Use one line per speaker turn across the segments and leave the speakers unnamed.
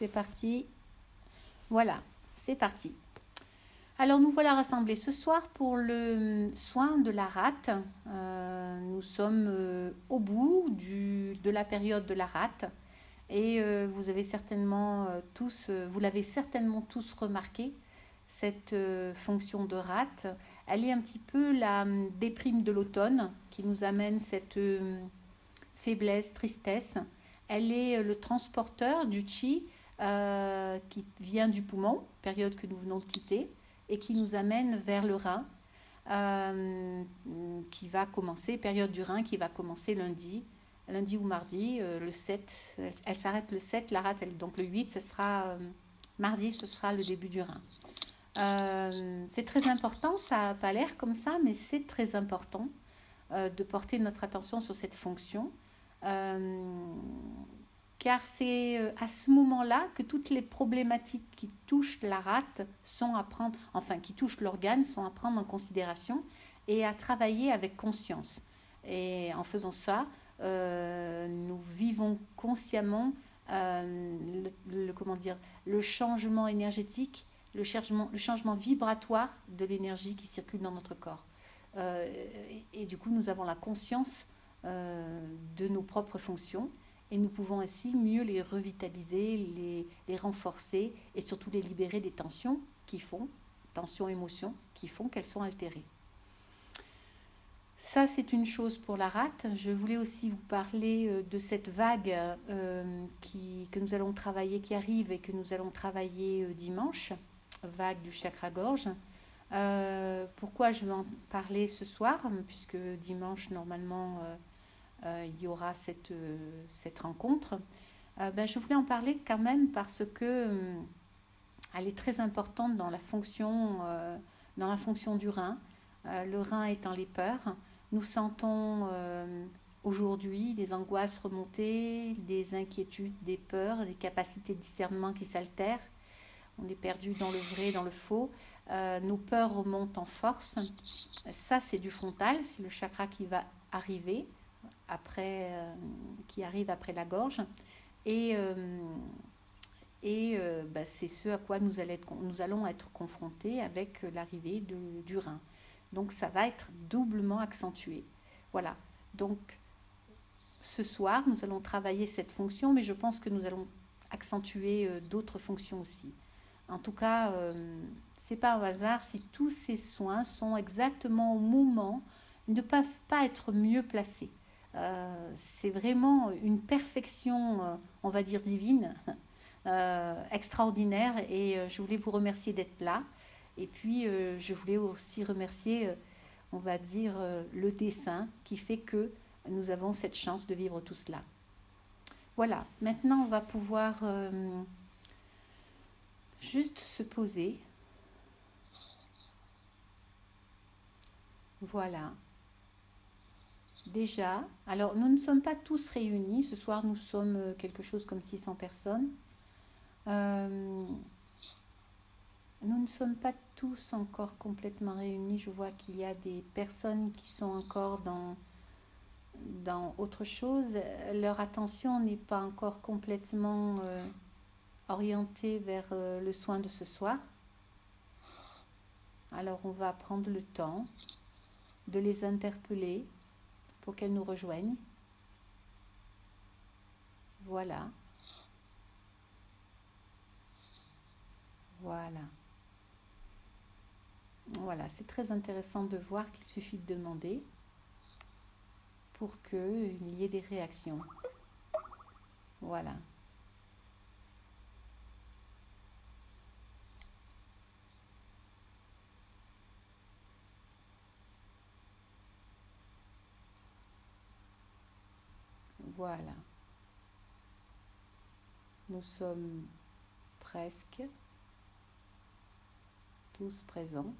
C'est parti. Voilà, c'est parti. Alors nous voilà rassemblés ce soir pour le soin de la rate. Euh, nous sommes euh, au bout du, de la période de la rate et euh, vous avez certainement tous, vous l'avez certainement tous remarqué, cette fonction de rate. Elle est un petit peu la déprime de l'automne qui nous amène cette faiblesse, tristesse. Elle est le transporteur du chi euh, qui vient du poumon, période que nous venons de quitter, et qui nous amène vers le rein, euh, qui va commencer, période du rein qui va commencer lundi, lundi ou mardi, euh, le 7, elle, s'arrête le 7, la rate, donc le 8, ce sera mardi, ce sera le début du rein. c'est très important, ça n'a pas l'air comme ça, mais c'est très important de porter notre attention sur cette fonction car c'est euh, à ce moment-là que toutes les problématiques qui touchent la rate sont à prendre, enfin qui touchent l'organe, sont à prendre en considération et à travailler avec conscience. Et en faisant ça, euh, nous vivons consciemment euh, le, comment dire, le changement énergétique, le changement, le changement vibratoire de l'énergie qui circule dans notre corps. et, et, du coup, nous avons la conscience de nos propres fonctions et nous pouvons ainsi mieux les revitaliser, les, les renforcer et surtout les libérer des tensions qui font, tensions, émotions, qui font qu'elles sont altérées. Ça, c'est une chose pour la rate. Je voulais aussi vous parler euh, de cette vague euh, qui, que nous allons travailler, qui arrive et que nous allons travailler euh, dimanche, vague du chakra-gorge. pourquoi je vais en parler ce soir Puisque dimanche, normalement, il y aura cette, euh, cette rencontre. Euh, ben, je voulais en parler quand même parce que elle est très importante dans la fonction, dans la fonction du rein. le rein étant les peurs, nous sentons aujourd'hui des angoisses remontées, des inquiétudes, des peurs, des capacités de discernement qui s'altèrent. On est perdu dans le vrai, dans le faux. nos peurs remontent en force. Ça, c'est du frontal, c'est le chakra qui va arriver après, euh, qui arrive après la gorge. Et, euh, et euh, bah, c'est ce à quoi nous, allons être, confrontés avec l'arrivée du rein. Donc ça va être doublement accentué. Voilà. Donc ce soir, nous allons travailler cette fonction, mais je pense que nous allons accentuer d'autres fonctions aussi. En tout cas, c'est pas un hasard si tous ces soins sont exactement au moment, ne peuvent pas être mieux placés. Euh, c'est vraiment une perfection, euh, on va dire divine, euh, extraordinaire. Et je voulais vous remercier d'être là. Et puis, je voulais aussi remercier, on va dire, le dessin qui fait que nous avons cette chance de vivre tout cela. Voilà, maintenant on va pouvoir juste se poser. Voilà. Déjà, alors nous ne sommes pas tous réunis. Ce soir, nous sommes euh, quelque chose comme 600 personnes. Euh, nous ne sommes pas tous encore complètement réunis. Je vois qu'il y a des personnes qui sont encore dans, dans autre chose. Leur attention n'est pas encore complètement euh, orientée vers le soin de ce soir. Alors on va prendre le temps de les interpeller pour qu'elle nous rejoigne. Voilà. Voilà. Voilà, c'est très intéressant de voir qu'il suffit de demander pour qu'il y ait des réactions. Voilà. Voilà. Nous sommes presque tous présents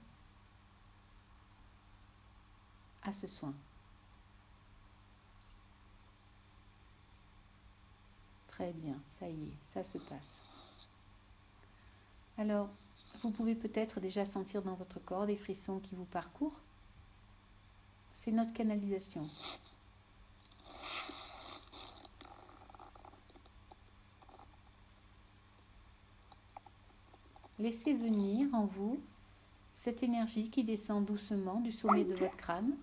à ce soin. Très bien, ça y est, ça se passe. Alors, vous pouvez peut-être déjà sentir dans votre corps des frissons qui vous parcourent. C'est notre canalisation. Laissez venir en vous cette énergie qui descend doucement du sommet de votre crâne.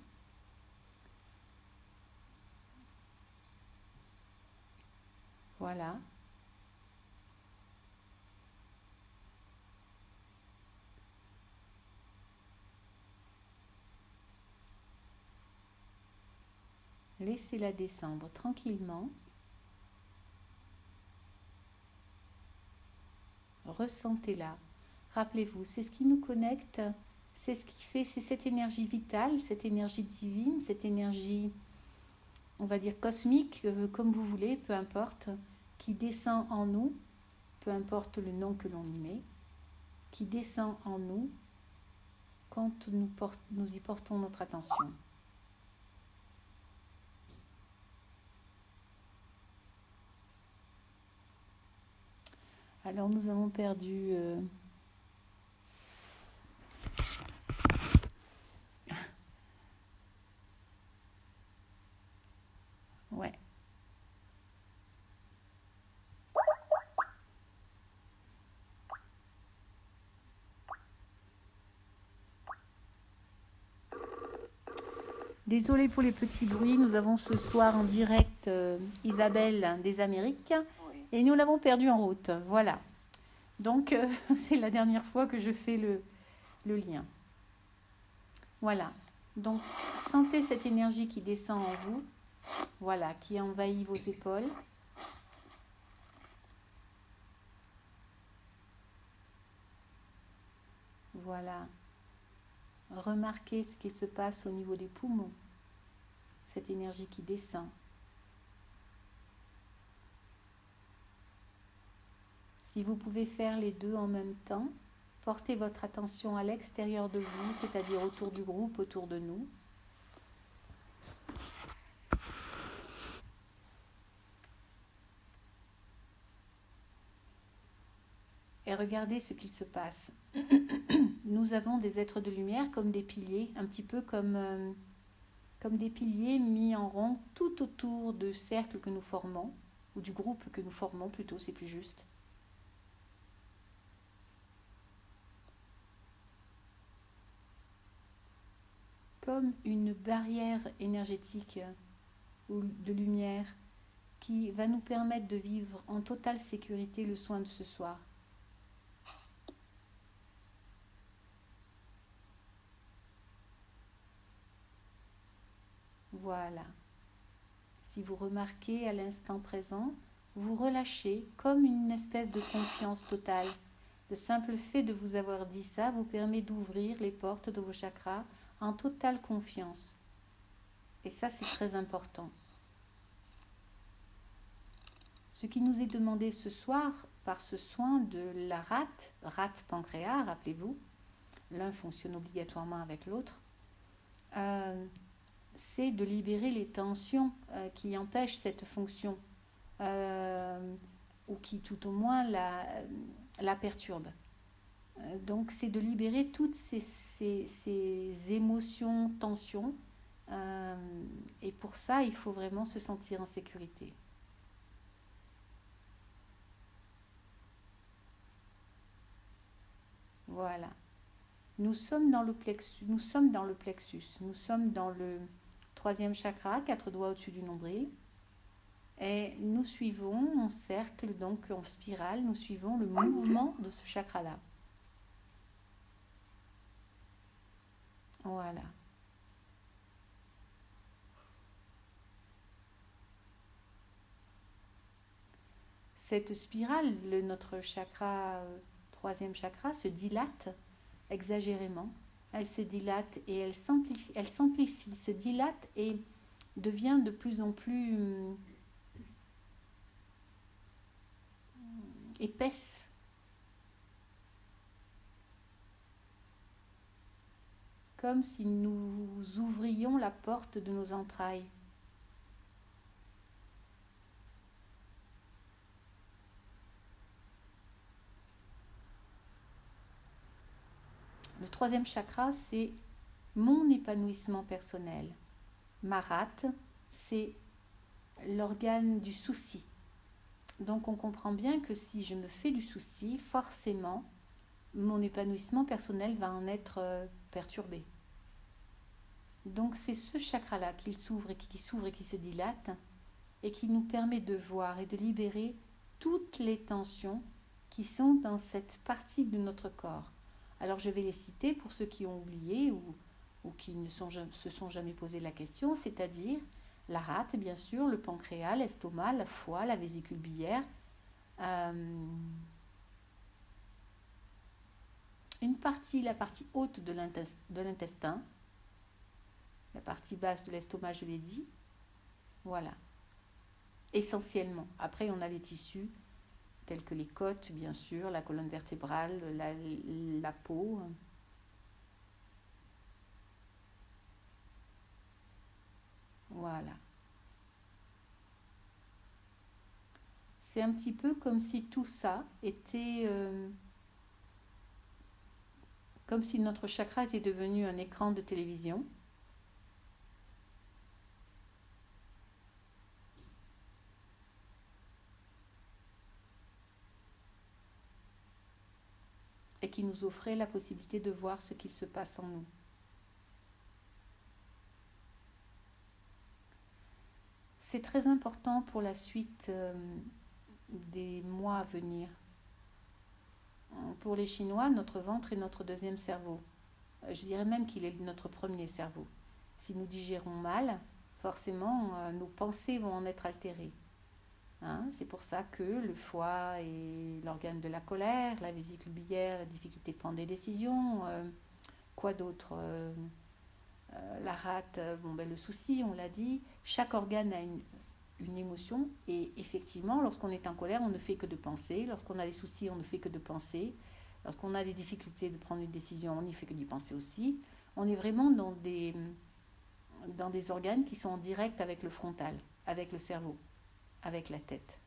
Voilà. Laissez-la descendre tranquillement. Ressentez-la. Rappelez-vous, c'est ce qui nous connecte, c'est ce qui fait, c'est cette énergie vitale, cette énergie divine, cette énergie, on va dire cosmique, euh, comme vous voulez, peu importe, qui descend en nous, peu importe le nom que l'on y met, qui descend en nous quand nous, y portons notre attention. Alors nous avons perdu... Euh, ouais. Désolée pour les petits bruits, nous avons ce soir en direct euh, Isabelle des Amériques et nous l'avons perdu en route. Voilà. Donc, euh, c'est la dernière fois que je fais le, le lien. Voilà. Donc, sentez cette énergie qui descend en vous. Voilà, qui envahit vos épaules. Voilà. Remarquez ce qu'il se passe au niveau des poumons. Cette énergie qui descend. Si vous pouvez faire les deux en même temps, portez votre attention à l'extérieur de vous, c'est-à-dire autour du groupe, autour de nous. Et regardez ce qu'il se passe. Nous avons des êtres de lumière comme des piliers, un petit peu comme, euh, des piliers mis en rond tout autour du cercle que nous formons, ou du groupe que nous formons plutôt, c'est plus juste. comme une barrière énergétique ou de lumière qui va nous permettre de vivre en totale sécurité le soin de ce soir. Voilà. Si vous remarquez à l'instant présent, vous relâchez comme une espèce de confiance totale. Le simple fait de vous avoir dit ça vous permet d'ouvrir les portes de vos chakras en totale confiance. Et ça, c'est très important. Ce qui nous est demandé ce soir par ce soin de la rate, rate pancréas, rappelez-vous, l'un fonctionne obligatoirement avec l'autre, euh, c'est de libérer les tensions euh, qui empêchent cette fonction euh, ou qui tout au moins la, la perturbent. Euh, donc c'est de libérer toutes ces, émotions, tensions. Et pour ça, il faut vraiment se sentir en sécurité. Voilà. Nous sommes dans le plexus, nous sommes dans le plexus, nous sommes dans le troisième chakra, quatre doigts au-dessus du nombril. Et nous suivons en cercle, donc en spirale, nous suivons le mouvement de ce chakra-là. Voilà. Cette spirale, le, notre chakra, euh, troisième chakra, se dilate exagérément. Elle se dilate et elle s'amplifie, elle s'amplifie, se dilate et devient de plus en plus hum, épaisse comme si nous ouvrions la porte de nos entrailles. Le troisième chakra, c'est mon épanouissement personnel. Marat, c'est l'organe du souci. Donc on comprend bien que si je me fais du souci, forcément, mon épanouissement personnel va en être euh, perturbé. Donc c'est ce chakra-là qui s'ouvre et qui s'ouvre et qui se dilate et qui nous permet de voir et de libérer toutes les tensions qui sont dans cette partie de notre corps. Alors je vais les citer pour ceux qui ont oublié ou, qui ne se sont jamais posé la question, c'est-à-dire la rate, bien sûr, le pancréas, l'estomac, la foie, la vésicule biliaire. Euh, une partie, la partie haute de l'intestin, la partie basse de l'estomac, je l'ai dit. Voilà. Essentiellement. Après, on a les tissus tels que les côtes, bien sûr, la colonne vertébrale, la, la peau. Voilà. C'est un petit peu comme si tout ça était... Euh, comme si notre chakra était devenu un écran de télévision. Et qui nous offrait la possibilité de voir ce qu'il se passe en nous. C'est très important pour la suite euh, des mois à venir. Pour les Chinois, notre ventre est notre deuxième cerveau. Euh, je dirais même qu'il est notre premier cerveau. Si nous digérons mal, forcément, euh, nos pensées vont en être altérées. Hein, c'est pour ça que le foie est l'organe de la colère, la vésicule biliaire, la difficulté de prendre des décisions. quoi d'autre euh, la rate, euh, bon, ben, le souci, on l'a dit, chaque organe a une, une émotion et effectivement, lorsqu'on est en colère, on ne fait que de penser. Lorsqu'on a des soucis, on ne fait que de penser. Lorsqu'on a des difficultés de prendre une décision, on n'y fait que d'y penser aussi. On est vraiment dans des, dans des organes qui sont en direct avec le frontal, avec le cerveau, avec la tête.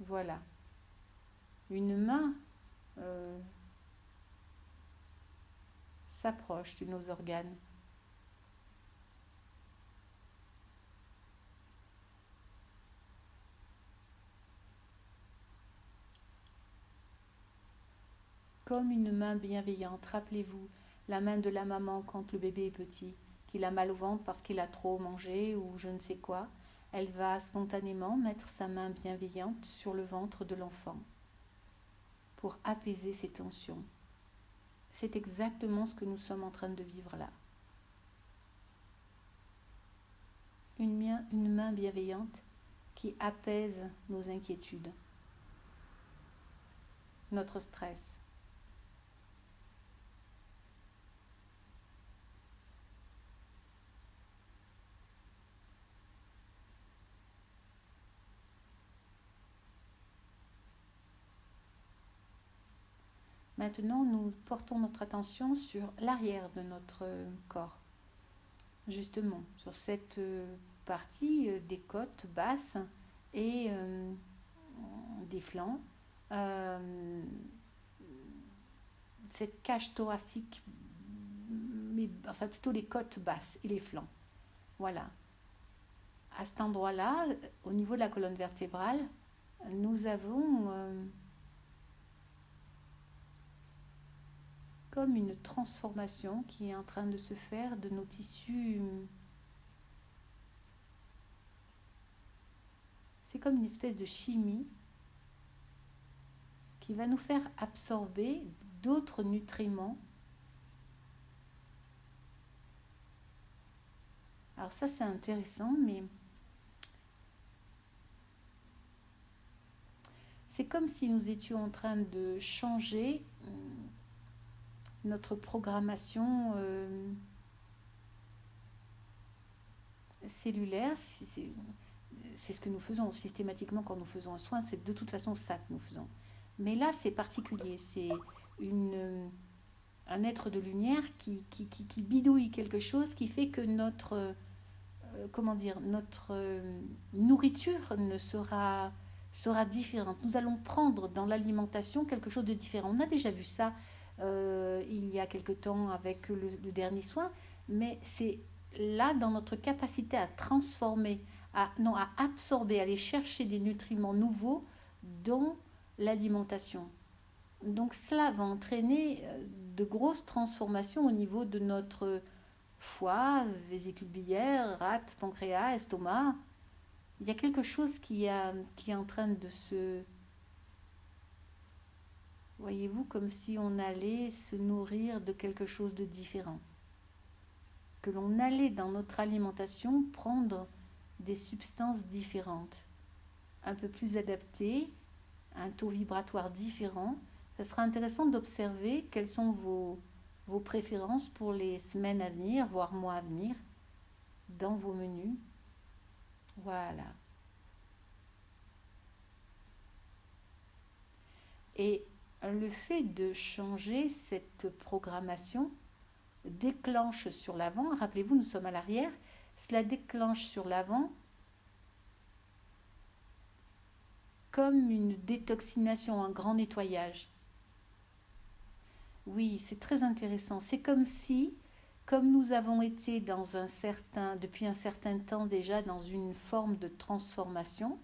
Voilà. Une main euh, s'approche de nos organes. Comme une main bienveillante, rappelez-vous la main de la maman quand le bébé est petit, qu'il a mal au ventre parce qu'il a trop mangé ou je ne sais quoi elle va spontanément mettre sa main bienveillante sur le ventre de l'enfant pour apaiser ses tensions. C'est exactement ce que nous sommes en train de vivre là. Une, une main bienveillante qui apaise nos inquiétudes, notre stress. Maintenant, nous portons notre attention sur l'arrière de notre corps, justement, sur cette euh, partie euh, des côtes basses et euh, des flancs, cette cage thoracique, mais enfin plutôt les côtes basses et les flancs. Voilà. À cet endroit-là, au niveau de la colonne vertébrale, nous avons comme une transformation qui est en train de se faire de nos tissus. C'est comme une espèce de chimie qui va nous faire absorber d'autres nutriments. Alors ça c'est intéressant, mais c'est comme si nous étions en train de changer hum, notre programmation euh, cellulaire, c'est ce que nous faisons systématiquement quand nous faisons un soin, c'est de toute façon ça que nous faisons. Mais là, c'est particulier, c'est une un être de lumière qui, qui, qui, bidouille quelque chose qui fait que notre, euh, comment dire, notre euh, nourriture ne sera, sera différente. Nous allons prendre dans l'alimentation quelque chose de différent. On a déjà vu ça euh, il y a quelque temps avec le, dernier soin, mais c'est là, dans notre capacité à transformer, à, non, à absorber, à aller chercher des nutriments nouveaux dans l'alimentation. Donc cela va entraîner euh, de grosses transformations au niveau de notre foie, vésicule biliaire, rate, pancréas, estomac. Il y a quelque chose qui, a, qui est en train de se... Voyez-vous, comme si on allait se nourrir de quelque chose de différent. Que l'on allait dans notre alimentation prendre des substances différentes, un peu plus adaptées, un taux vibratoire différent. Ce sera intéressant d'observer quelles sont vos, préférences pour les semaines à venir, voire mois à venir, dans vos menus. Voilà. Et le fait de changer cette programmation déclenche sur l'avant, rappelez-vous, nous sommes à l'arrière, cela déclenche sur l'avant comme une détoxination, un grand nettoyage. Oui, c'est très intéressant. C'est comme si, comme nous avons été dans un certain, depuis un certain temps déjà dans une forme de transformation,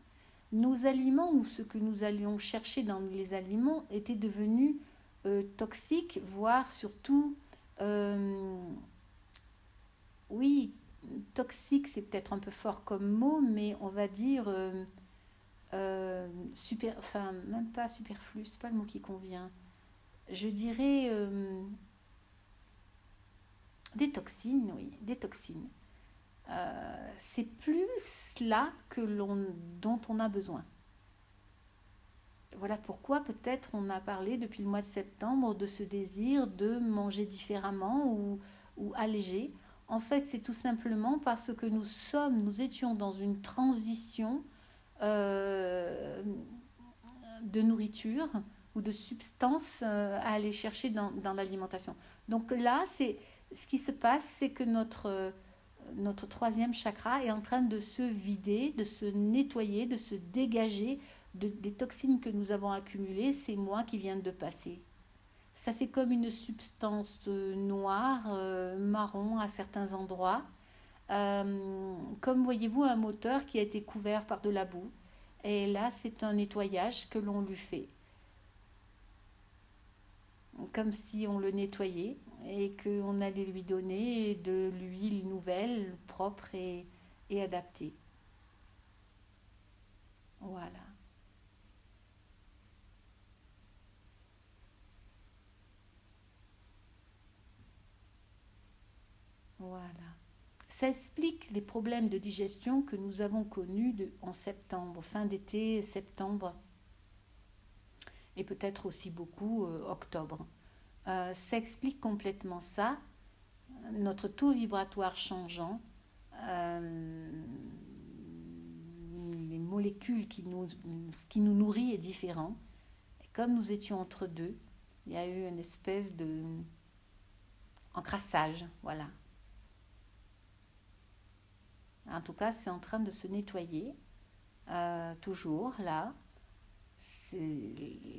nos aliments ou ce que nous allions chercher dans les aliments étaient devenus euh, toxiques, voire surtout, euh, oui, toxique, c'est peut-être un peu fort comme mot, mais on va dire euh, super, enfin même pas superflu, c'est pas le mot qui convient je dirais, euh, des toxines, oui, des toxines. Euh, c'est plus là que l'on, dont on a besoin. Voilà pourquoi peut-être on a parlé depuis le mois de septembre de ce désir de manger différemment ou, ou alléger. En fait, c'est tout simplement parce que nous sommes, nous étions dans une transition euh, de nourriture ou de substances euh, à aller chercher dans, dans l'alimentation. Donc là, c'est ce qui se passe, c'est que notre, notre troisième chakra est en train de se vider, de se nettoyer, de se dégager de, des toxines que nous avons accumulées ces mois qui viennent de passer. Ça fait comme une substance euh, noire, marron à certains endroits, comme voyez-vous un moteur qui a été couvert par de la boue. Et là, c'est un nettoyage que l'on lui fait comme si on le nettoyait et qu'on allait lui donner de l'huile nouvelle, propre et, et adaptée. Voilà. Voilà. Ça explique les problèmes de digestion que nous avons connus en septembre, fin d'été, septembre et peut-être aussi beaucoup euh, octobre. Euh, ça explique complètement ça, notre taux vibratoire changeant, euh, les molécules qui nous, qui nous nourrit est différent. Comme nous étions entre deux, il y a eu une espèce de encrassage, voilà. En tout cas, c'est en train de se nettoyer, toujours là c'est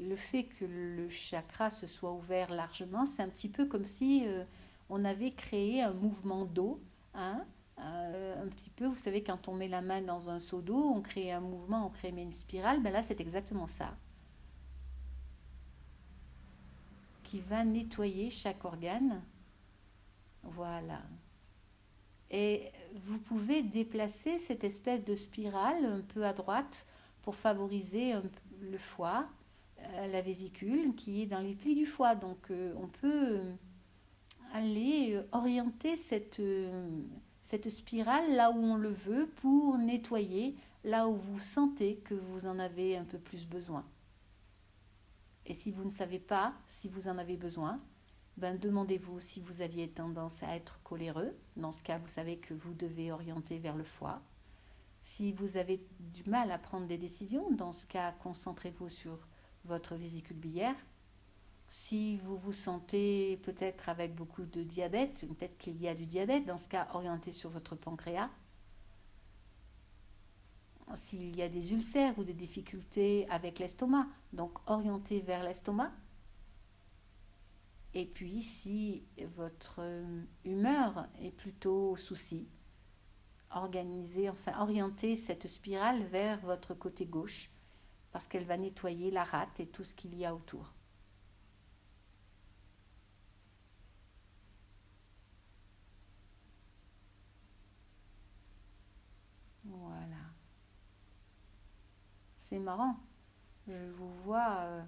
le fait que le chakra se soit ouvert largement, c'est un petit peu comme si euh, on avait créé un mouvement d'eau, hein, euh, un petit peu, vous savez, quand on met la main dans un seau d'eau, on crée un mouvement, on crée une spirale, ben là c'est exactement ça. Qui va nettoyer chaque organe. Voilà. Et vous pouvez déplacer cette espèce de spirale un peu à droite pour favoriser un, le foie, euh, la vésicule qui est dans les plis du foie. Donc euh, on peut euh, aller orienter cette, cette spirale là où on le veut pour nettoyer là où vous sentez que vous en avez un peu plus besoin. Et si vous ne savez pas si vous en avez besoin, ben demandez-vous si vous aviez tendance à être coléreux. Dans ce cas, vous savez que vous devez orienter vers le foie. Si vous avez du mal à prendre des décisions, dans ce cas, concentrez-vous sur votre vésicule biliaire. Si vous vous sentez peut-être avec beaucoup de diabète, peut-être qu'il y a du diabète, dans ce cas, orientez sur votre pancréas. S'il y a des ulcères ou des difficultés avec l'estomac, donc orientez vers l'estomac. Et puis si votre humeur est plutôt souci, organisez, enfin orientez cette spirale vers votre côté gauche parce qu'elle va nettoyer la rate et tout ce qu'il y a autour. Voilà. C'est marrant. Je vous vois euh,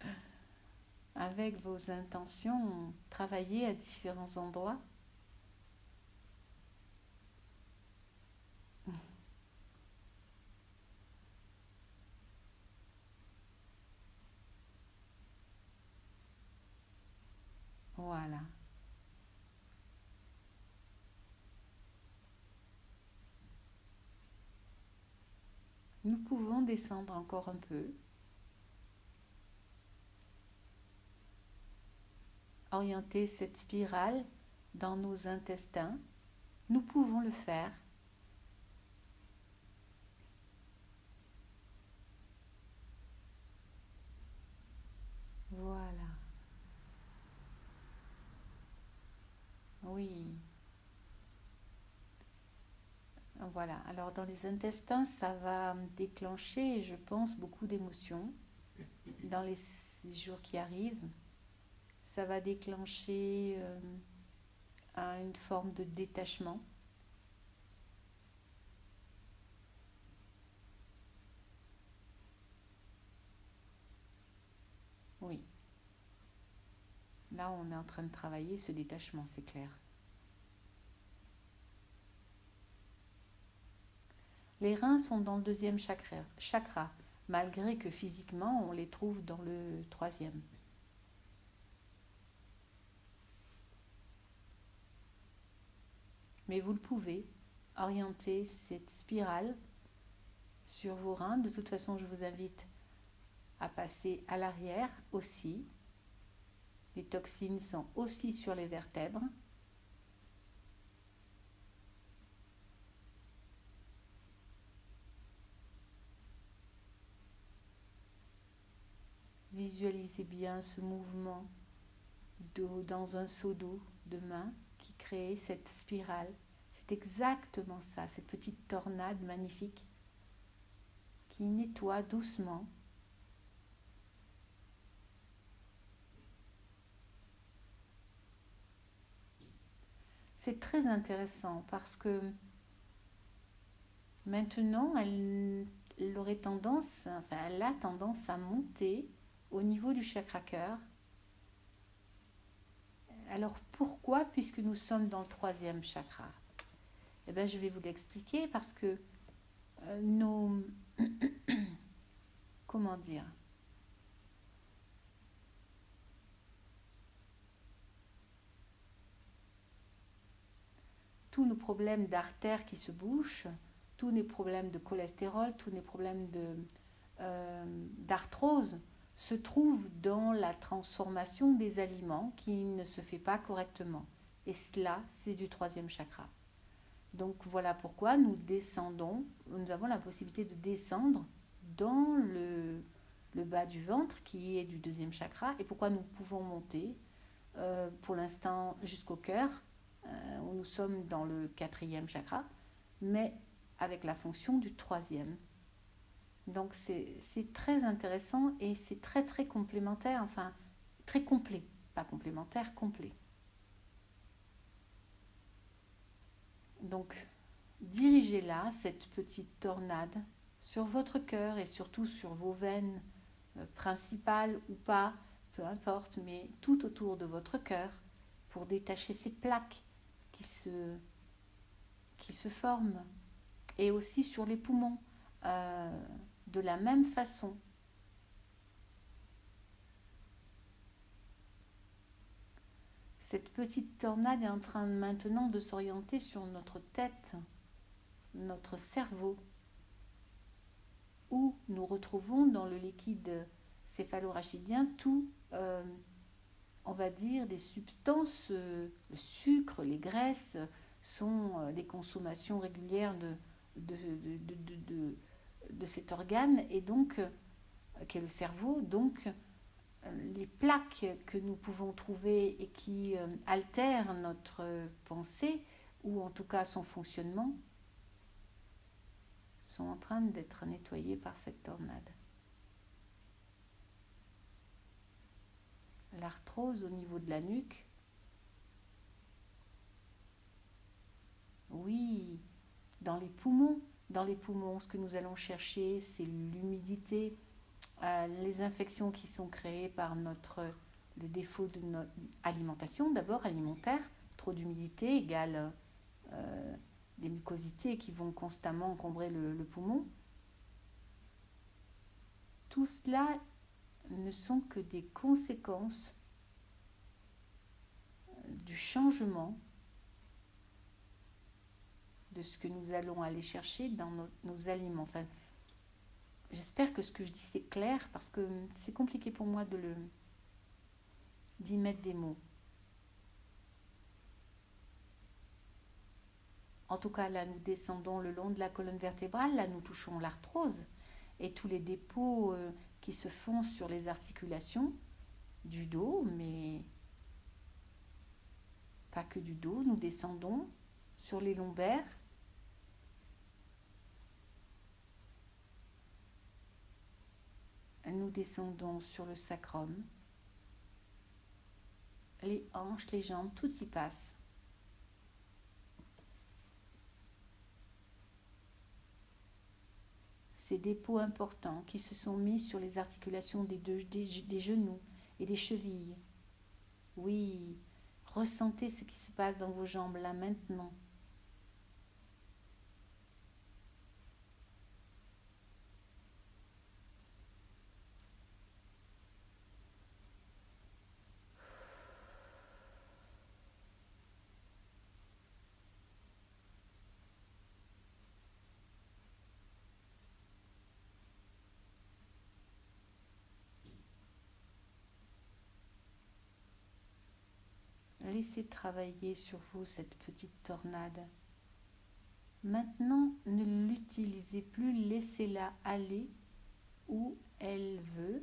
avec vos intentions travailler à différents endroits. Voilà. Nous pouvons descendre encore un peu. Orienter cette spirale dans nos intestins. Nous pouvons le faire. Voilà. Oui. Voilà, alors dans les intestins, ça va déclencher, je pense, beaucoup d'émotions dans les jours qui arrivent. Ça va déclencher euh, une forme de détachement. Oui. Là, on est en train de travailler ce détachement, c'est clair. Les reins sont dans le deuxième chakra, malgré que physiquement on les trouve dans le troisième. Mais vous le pouvez orienter cette spirale sur vos reins. De toute façon, je vous invite à passer à l'arrière aussi. Les toxines sont aussi sur les vertèbres. Visualisez bien ce mouvement dans un seau d'eau de main qui crée cette spirale. C'est exactement ça, cette petite tornade magnifique qui nettoie doucement. C'est très intéressant parce que maintenant, elle, aurait tendance, enfin, elle a tendance à monter au niveau du chakra cœur. Alors pourquoi? Puisque nous sommes dans le troisième chakra. Eh bien, je vais vous l'expliquer parce que euh, nos... Comment dire? Tous nos problèmes d'artères qui se bouchent, tous nos problèmes de cholestérol, tous nos problèmes euh, d'arthrose, se trouve dans la transformation des aliments qui ne se fait pas correctement. Et cela, c'est du troisième chakra. Donc voilà pourquoi nous descendons, nous avons la possibilité de descendre dans le, le bas du ventre qui est du deuxième chakra et pourquoi nous pouvons monter euh, pour l'instant jusqu'au cœur? Où nous sommes dans le quatrième chakra, mais avec la fonction du troisième. Donc c'est très intéressant et c'est très très complémentaire, enfin très complet, pas complémentaire, complet. Donc dirigez là cette petite tornade sur votre cœur et surtout sur vos veines euh, principales ou pas, peu importe, mais tout autour de votre cœur pour détacher ces plaques se, qui se forment et aussi sur les poumons. Euh, de la même façon. Cette petite tornade est en train maintenant de s'orienter sur notre tête, notre cerveau, où nous retrouvons dans le liquide céphalorachidien tout, euh, on va dire, des substances, euh, le sucre, les graisses, sont euh, des consommations régulières de, cet organe et donc euh, qui le cerveau. Donc, les plaques que nous pouvons trouver et qui altèrent notre pensée, ou en tout cas son fonctionnement, sont en train d'être nettoyées par cette tornade. L'arthrose au niveau de la nuque, oui, dans les poumons, dans les poumons, ce que nous allons chercher, c'est l'humidité, euh, les infections qui sont créées par notre, le défaut de notre alimentation, d'abord alimentaire, trop d'humidité égale euh, des mucosités qui vont constamment encombrer le, le poumon. Tout cela ne sont que des conséquences du changement de ce que nous allons aller chercher dans nos, aliments. J'espère que ce que je dis c'est clair parce que c'est compliqué pour moi de le d'y mettre des mots. En tout cas, là, nous descendons le long de la colonne vertébrale, là, nous touchons l'arthrose et tous les dépôts euh, qui se font sur les articulations du dos, mais pas que du dos, nous descendons sur les lombaires, nous descendons sur le sacrum, les hanches, les jambes, tout y passe. Ces dépôts importants qui se sont mis sur les articulations des, deux, des, des genoux et des chevilles. Oui, ressentez ce qui se passe dans vos jambes là maintenant. Laissez travailler sur vous cette petite tornade. Maintenant, ne l'utilisez plus, laissez-la aller où elle veut.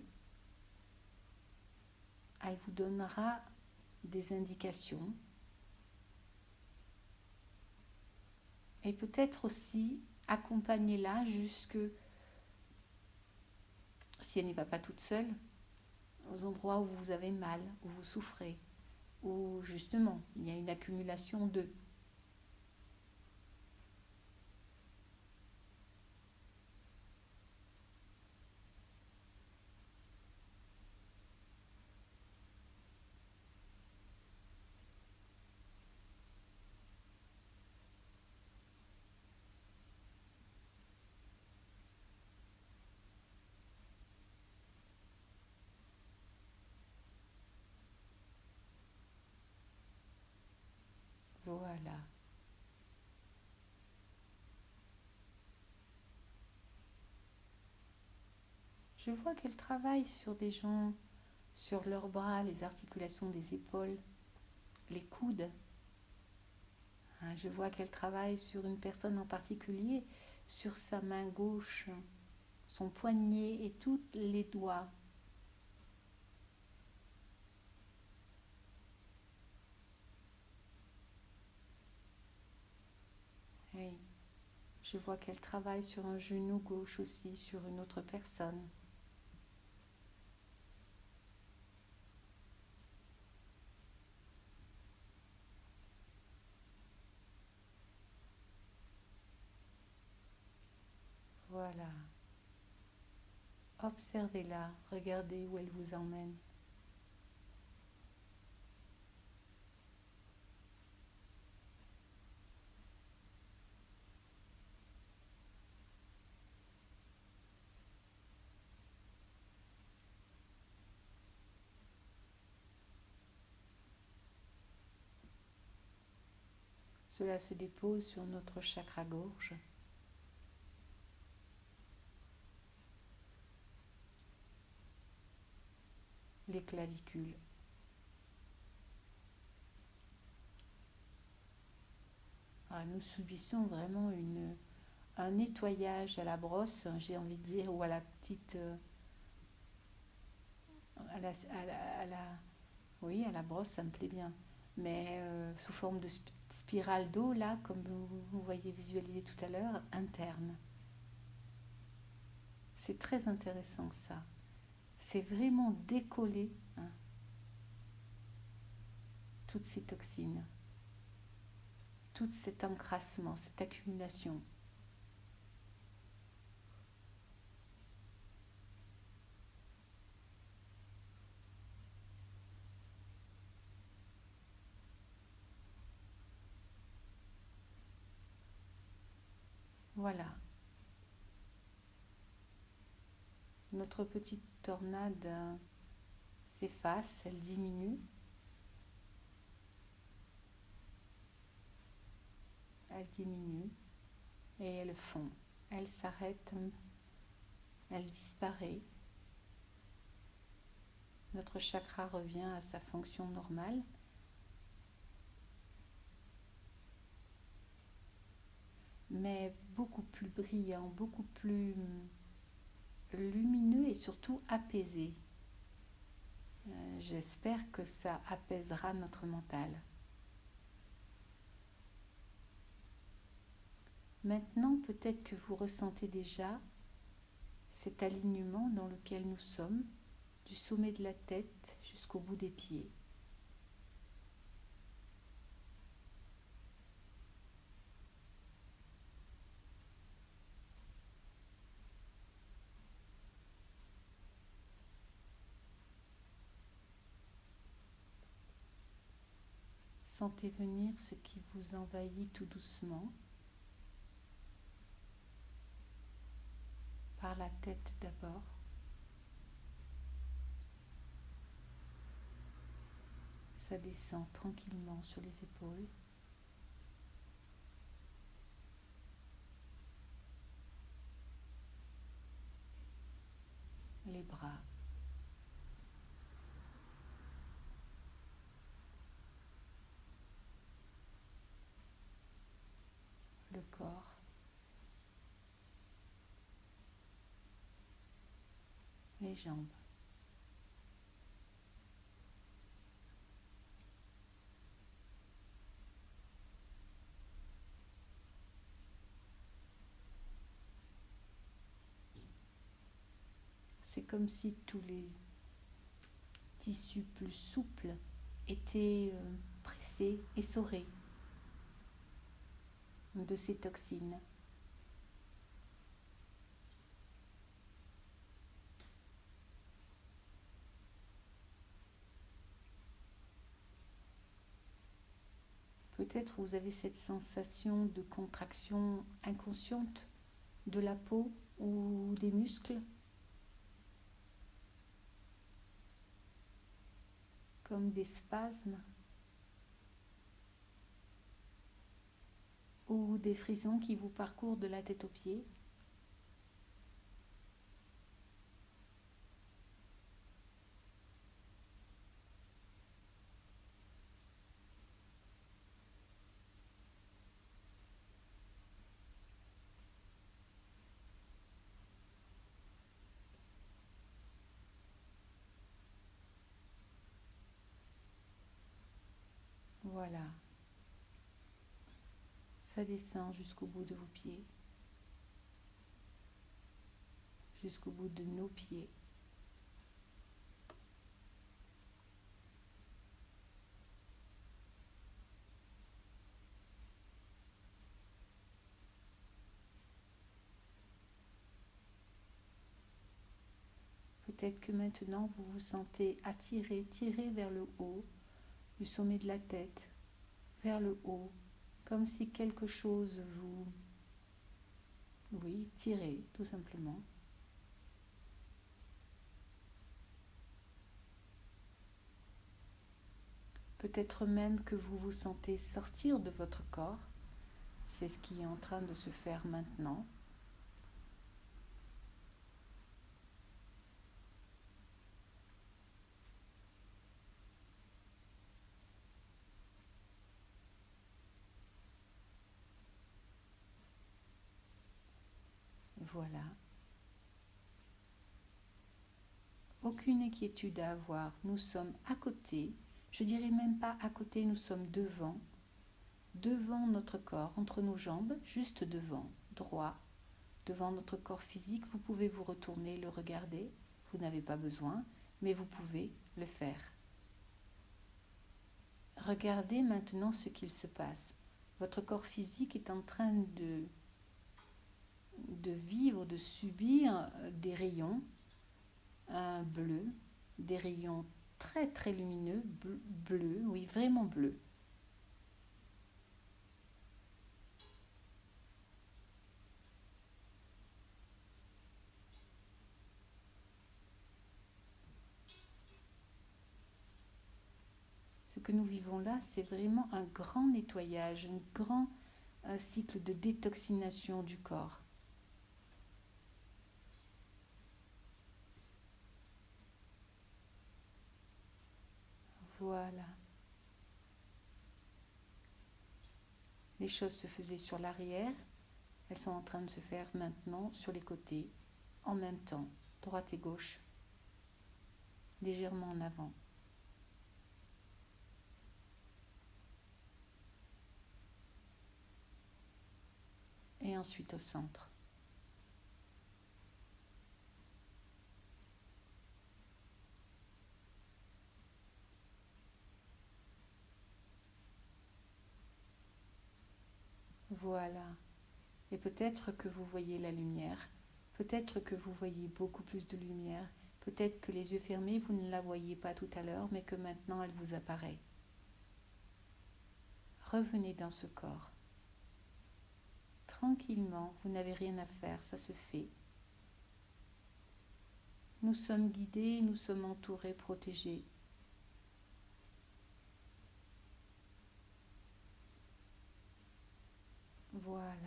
Elle vous donnera des indications. Et peut-être aussi accompagnez-la jusque, si elle n'y va pas toute seule, aux endroits où vous avez mal, où vous souffrez où justement il y a une accumulation de Je vois qu'elle travaille sur des gens, sur leurs bras, les articulations des épaules, les coudes. Hein, je vois qu'elle travaille sur une personne en particulier, sur sa main gauche, son poignet et tous les doigts. Je vois qu'elle travaille sur un genou gauche aussi, sur une autre personne. Voilà. Observez-la, regardez où elle vous emmène. Cela se dépose sur notre chakra gorge. Les clavicules. Ah, nous subissons vraiment une, un nettoyage à la brosse, j'ai envie de dire, ou à la petite, euh, à la, à la, oui, à la brosse, ça me plaît bien. Mais euh, sous forme de spirale d'eau, là, comme vous, voyez visualiser tout à l'heure, interne. C'est très intéressant ça. C'est vraiment décoller hein, toutes ces toxines, tout cet encrassement, cette accumulation. Voilà. Notre petite tornade euh, s'efface, elle diminue. Elle diminue et elle fond. Elle s'arrête, elle disparaît. Notre chakra revient à sa fonction normale. Mais beaucoup plus brillant, beaucoup plus lumineux et surtout apaisé. Euh, j'espère que ça apaisera notre mental. Maintenant, peut-être que vous ressentez déjà cet alignement dans lequel nous sommes, du sommet de la tête jusqu'au bout des pieds. Sentez venir ce qui vous envahit tout doucement par la tête d'abord. Ça descend tranquillement sur les épaules. Les bras. le corps. C'est comme si tous les tissus plus souples étaient euh, pressés, essorés de ces toxines. Vous avez cette sensation de contraction inconsciente de la peau ou des muscles, comme des spasmes. ou des frissons qui vous parcourent de la tête aux pieds. Voilà. Ça descend jusqu'au bout de vos pieds, jusqu'au bout de nos pieds. Peut-être que maintenant vous vous sentez attiré, tiré vers le haut, du sommet de la tête, vers le haut, comme si quelque chose vous, oui, tirait tout simplement. Peut-être même que vous vous sentez sortir de votre corps. C'est ce qui est en train de se faire maintenant. Voilà. Aucune inquiétude à avoir. Nous sommes à côté, je dirais même pas à côté, nous sommes devant, devant notre corps, entre nos jambes, juste devant, droit, devant notre corps physique. Vous pouvez vous retourner, le regarder, vous n'avez pas besoin, mais vous pouvez le faire. Regardez maintenant ce qu'il se passe. Votre corps physique est en train de, vivre, de subir des rayons, un bleu, des rayons très très lumineux, bleu, oui, vraiment bleu. Ce que nous vivons là, c'est vraiment un grand nettoyage, un grand cycle de détoxination du corps. Voilà. Les choses se faisaient sur l'arrière, elles sont en train de se faire maintenant sur les côtés, en même temps, droite et gauche, légèrement en avant. Et ensuite au centre. Voilà. Et peut-être que vous voyez la lumière, peut-être que vous voyez beaucoup plus de lumière, peut-être que les yeux fermés, vous ne la voyez pas tout à l'heure, mais que maintenant elle vous apparaît. Revenez dans ce corps. Tranquillement, vous n'avez rien à faire, ça se fait. Nous sommes guidés, nous sommes entourés, protégés. Voilà.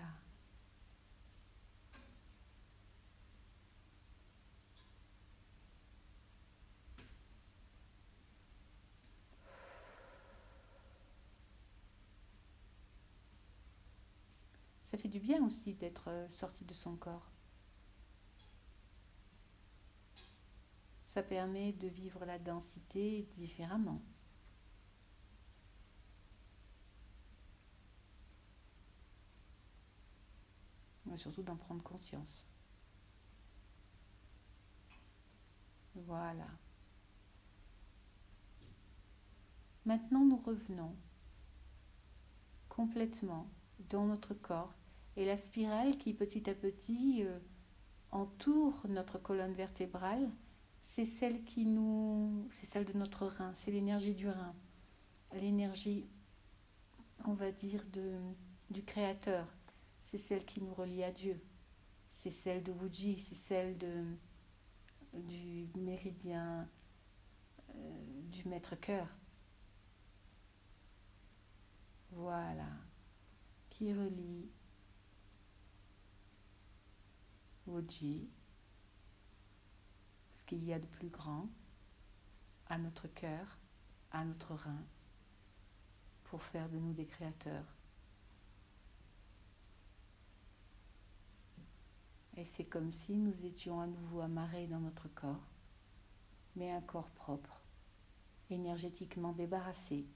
Ça fait du bien aussi d'être euh, sorti de son corps. Ça permet de vivre la densité différemment. Mais surtout d'en prendre conscience. Voilà. Maintenant, nous revenons complètement dans notre corps et la spirale qui petit à petit euh, entoure notre colonne vertébrale, c'est celle qui nous, c'est celle de notre rein, c'est l'énergie du rein, l'énergie, on va dire, de, du créateur, c'est celle qui nous relie à Dieu. C'est celle de Wuji, c'est celle du méridien euh, du maître-cœur. Voilà. Qui relie Wuji, ce qu'il y a de plus grand, à notre cœur, à notre rein, pour faire de nous des créateurs. Et c'est comme si nous étions à nouveau amarrés dans notre corps, mais un corps propre, énergétiquement débarrassé.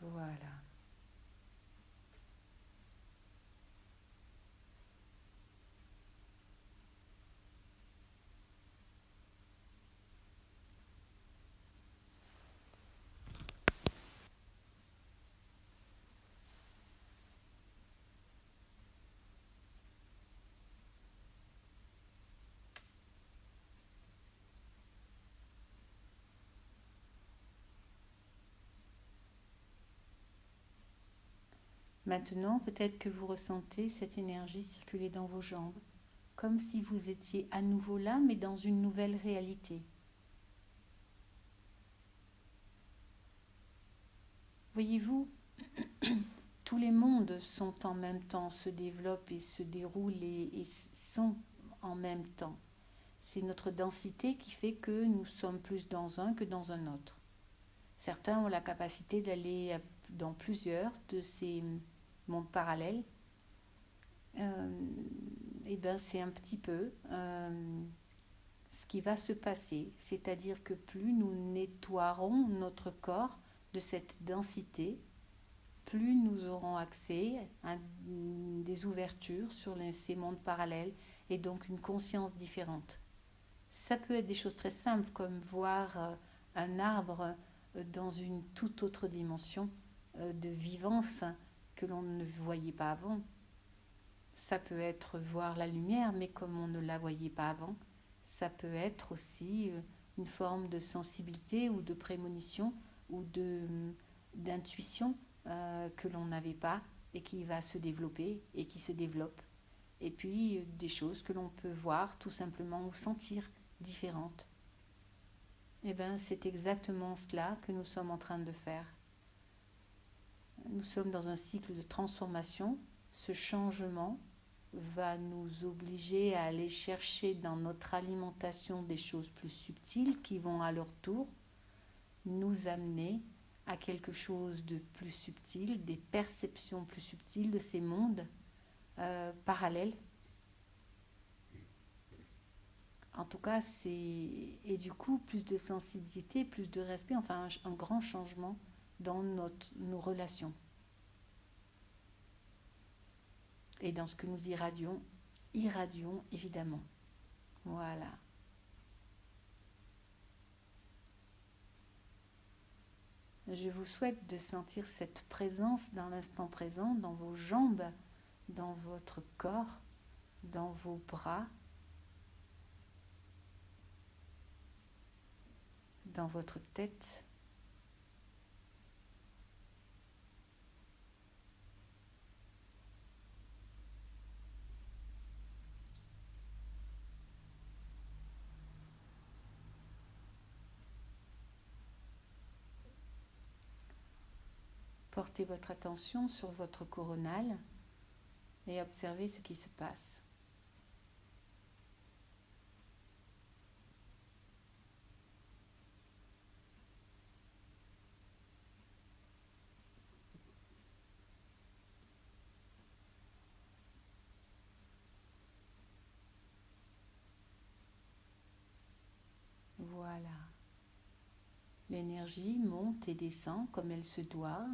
Voilà. Maintenant, peut-être que vous ressentez cette énergie circuler dans vos jambes, comme si vous étiez à nouveau là, mais dans une nouvelle réalité. Voyez-vous, tous les mondes sont en même temps, se développent et se déroulent et, sont en même temps. C'est notre densité qui fait que nous sommes plus dans un que dans un autre. Certains ont la capacité d'aller dans plusieurs de ces monde parallèle, euh, eh ben c'est un petit peu euh, ce qui va se passer. C'est-à-dire que plus nous nettoierons notre corps de cette densité, plus nous aurons accès à des ouvertures sur ces mondes parallèles et donc une conscience différente. Ça peut être des choses très simples comme voir euh, un arbre dans une toute autre dimension de vivance que l'on ne voyait pas avant. Ça peut être voir la lumière, mais comme on ne la voyait pas avant. Ça peut être aussi une forme de sensibilité ou de prémonition ou d'intuition que l'on n'avait pas et qui va se développer et qui se développe. Et puis des choses que l'on peut voir tout simplement ou sentir différentes. Eh bien, c'est exactement cela que nous sommes en train de faire. Nous sommes dans un cycle de transformation. Ce changement va nous obliger à aller chercher dans notre alimentation des choses plus subtiles qui vont à leur tour nous amener à quelque chose de plus subtil, des perceptions plus subtiles de ces mondes euh, parallèles en tout cas, c'est. Et du coup, plus de sensibilité, plus de respect, enfin, un, grand changement dans nos relations. Et dans ce que nous irradions, irradions évidemment. Voilà. Je vous souhaite de sentir cette présence dans l'instant présent, dans vos jambes, dans votre corps, dans vos bras, dans votre tête. Portez votre attention sur votre coronale et observez ce qui se passe. Voilà. L'énergie monte et descend comme elle se doit.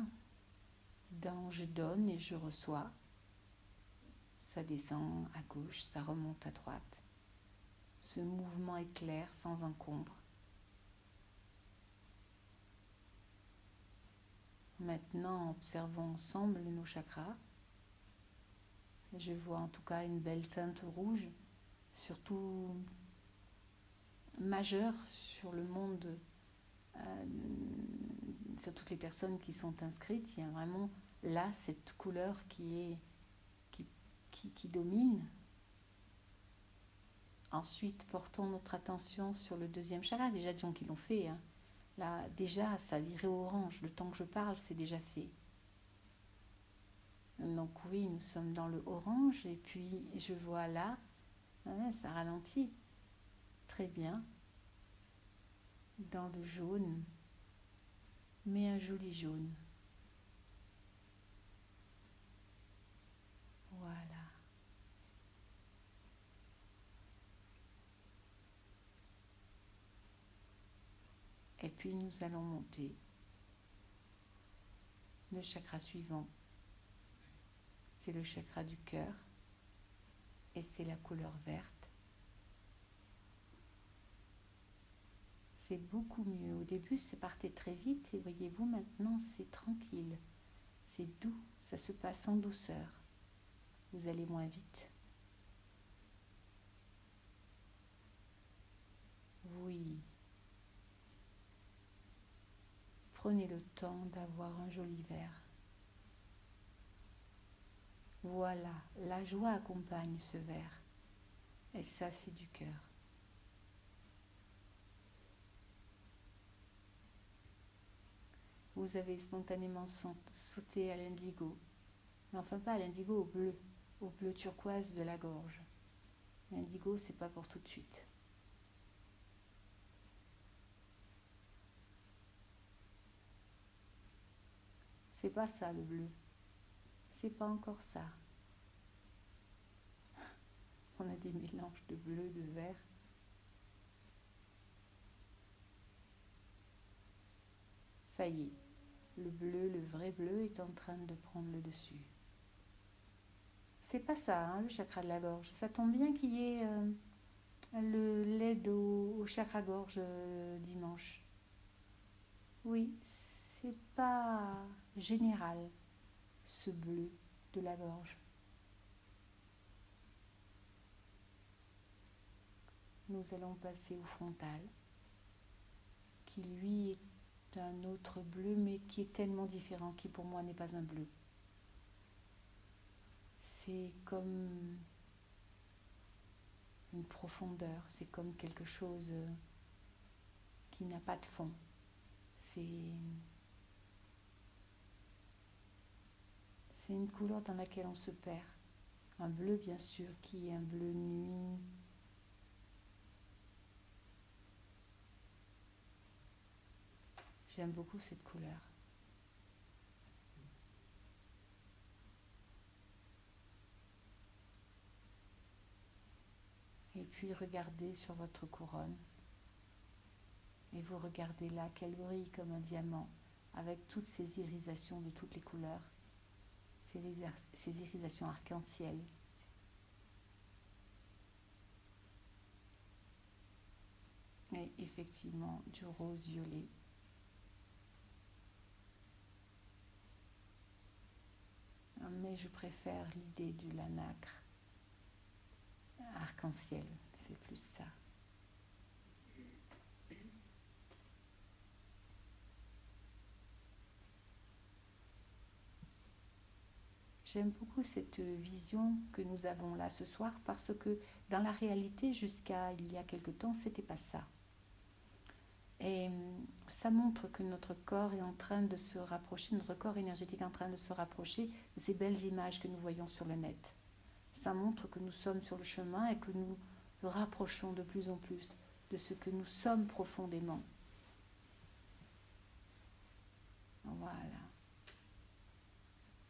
Dans je donne et je reçois. Ça descend à gauche, ça remonte à droite. Ce mouvement est clair, sans encombre. Maintenant, observons ensemble nos chakras. Je vois en tout cas une belle teinte rouge, surtout majeur sur le monde, euh, sur toutes les personnes qui sont inscrites. Là cette couleur qui est qui, domine. Ensuite, portons notre attention sur le deuxième chakra. Déjà, des gens l'ont fait. Hein. Là, déjà, ça viré orange. Le temps que je parle, c'est déjà fait. Donc oui, nous sommes dans le orange et puis je vois là, ça ralentit. Très bien. Dans le jaune, mais un joli jaune. Voilà. Et puis nous allons monter. Le chakra suivant, c'est le chakra du cœur et c'est la couleur verte. c'est beaucoup mieux. Au début, c'est partait très vite et voyez-vous, maintenant, c'est tranquille. C'est doux, ça se passe en douceur. Vous allez moins vite. Oui. Prenez le temps d'avoir un joli verre. Voilà, la joie accompagne ce verre. Et ça, c'est du cœur. vous avez spontanément sauté à l'indigo. Mais enfin pas à l'indigo, au bleu, au bleu turquoise de la gorge. L'indigo, c'est pas pour tout de suite. C'est pas ça le bleu. c'est pas encore ça. On a des mélanges de bleu, de vert. Ça y est, le bleu, le vrai bleu est en train de prendre le dessus. C'est pas ça, hein, le chakra de la gorge. Ça tombe bien qu'il y ait euh, le l'aide au, chakra gorge euh, dimanche. Oui, c'est pas général ce bleu de la gorge. Nous allons passer au frontal, qui lui est un autre bleu, mais qui est tellement différent, qui pour moi n'est pas un bleu. C'est comme une profondeur, c'est comme quelque chose qui n'a pas de fond. C'est c'est une couleur dans laquelle on se perd. Un bleu bien sûr qui est un bleu nuit. J'aime beaucoup cette couleur. Et puis regardez sur votre couronne. Et vous regardez là qu'elle brille comme un diamant avec toutes ces irisations de toutes les couleurs, ces, irisations arc-en-ciel. Et effectivement du rose violet. Mais je préfère l'idée du lanacre arc-en-ciel, c'est plus ça. J'aime beaucoup cette vision que nous avons là ce soir parce que dans la réalité, jusqu'à il y a quelque temps, c'était pas ça. Et hum, ça montre que notre corps est en train de se rapprocher, notre corps énergétique est en train de se rapprocher de ces belles images que nous voyons sur le net ça montre que nous sommes sur le chemin et que nous rapprochons de plus en plus de ce que nous sommes profondément. Voilà.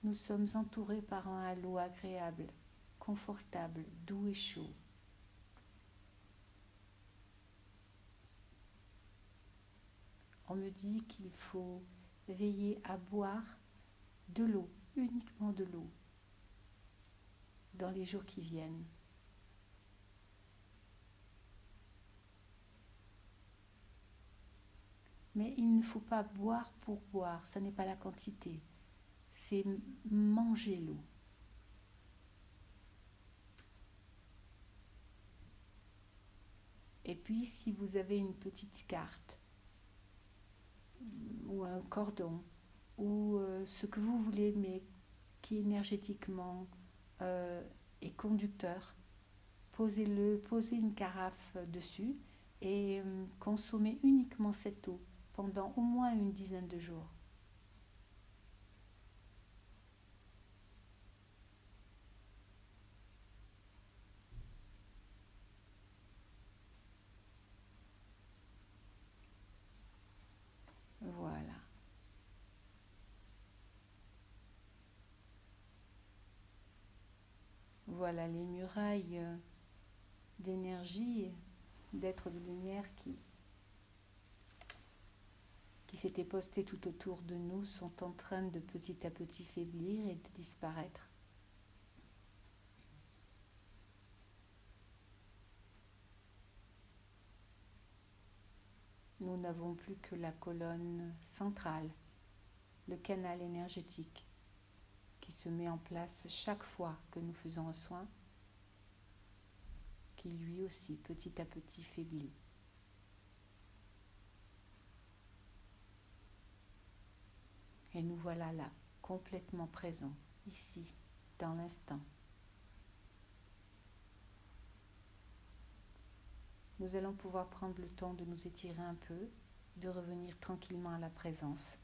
Nous sommes entourés par un halo agréable, confortable, doux et chaud. On me dit qu'il faut veiller à boire de l'eau, uniquement de l'eau, dans les jours qui viennent. Mais il ne faut pas boire pour boire, ça n'est pas la quantité, c'est manger l'eau. Et puis si vous avez une petite carte ou un cordon ou euh, ce que vous voulez mais qui énergétiquement euh, et conducteur. Posez-le, posez une carafe dessus et euh, consommez uniquement cette eau pendant au moins une dizaine de jours. Voilà les murailles euh, d'énergie, d'être de lumière qui, qui s'étaient postées tout autour de nous sont en train de petit à petit faiblir et de disparaître. Nous n'avons plus que la colonne centrale, le canal énergétique qui se met en place chaque fois que nous faisons un soin, qui lui aussi petit à petit faiblit. Et nous voilà là, complètement présents, ici, dans l'instant. Nous allons pouvoir prendre le temps de nous étirer un peu, de revenir tranquillement à la présence.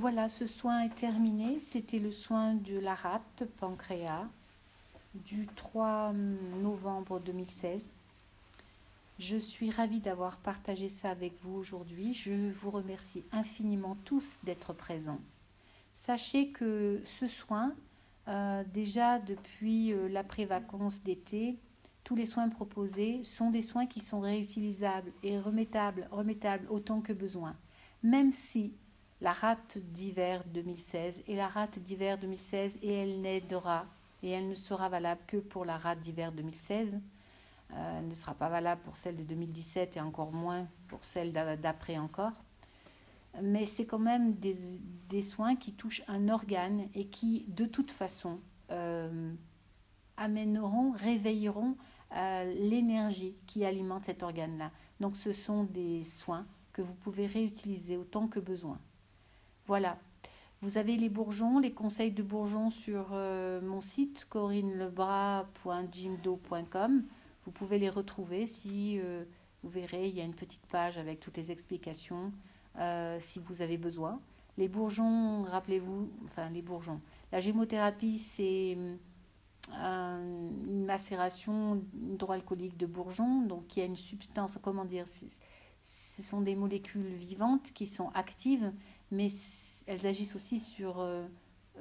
Voilà, ce soin est terminé. C'était le soin de la rate pancréas du 3 novembre 2016. Je suis ravie d'avoir partagé ça avec vous aujourd'hui. Je vous remercie infiniment tous d'être présents. Sachez que ce soin, euh, déjà depuis euh, l'après-vacances d'été, tous les soins proposés sont des soins qui sont réutilisables et remettables, remettables autant que besoin. Même si la rate d'hiver 2016 est la rate d'hiver 2016 et elle n'aidera et elle ne sera valable que pour la rate d'hiver 2016. Euh, elle ne sera pas valable pour celle de 2017 et encore moins pour celle d'après encore. Mais c'est quand même des, soins qui touchent un organe et qui, de toute façon, euh, amèneront, réveilleront euh, l'énergie qui alimente cet organe-là. Donc ce sont des soins que vous pouvez réutiliser autant que besoin. Voilà, vous avez les bourgeons, les conseils de bourgeons sur euh, mon site corinelebras.jimdo.com. Vous pouvez les retrouver si euh, vous verrez, il y a une petite page avec toutes les explications euh, si vous avez besoin. Les bourgeons, rappelez-vous, enfin les bourgeons. La gémothérapie, c'est une macération hydroalcoolique de bourgeons, donc il y a une substance, comment dire, ce sont des molécules vivantes qui sont actives, mais elles agissent aussi sur euh,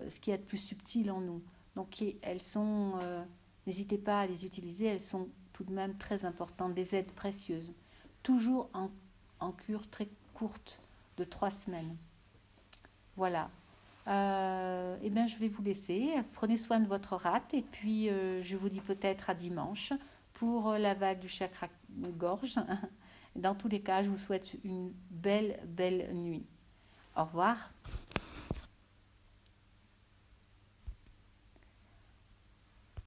ce qu'il y a de plus subtil en nous. Donc elles sont, euh, n'hésitez pas à les utiliser, elles sont tout de même très importantes, des aides précieuses. Toujours en, en cure très courte de trois semaines. Voilà. Euh, eh bien, je vais vous laisser. Prenez soin de votre rate et puis je vous dis peut-être à dimanche pour la vague du chakra gorge. Dans tous les cas, je vous souhaite une belle, belle nuit. Au revoir.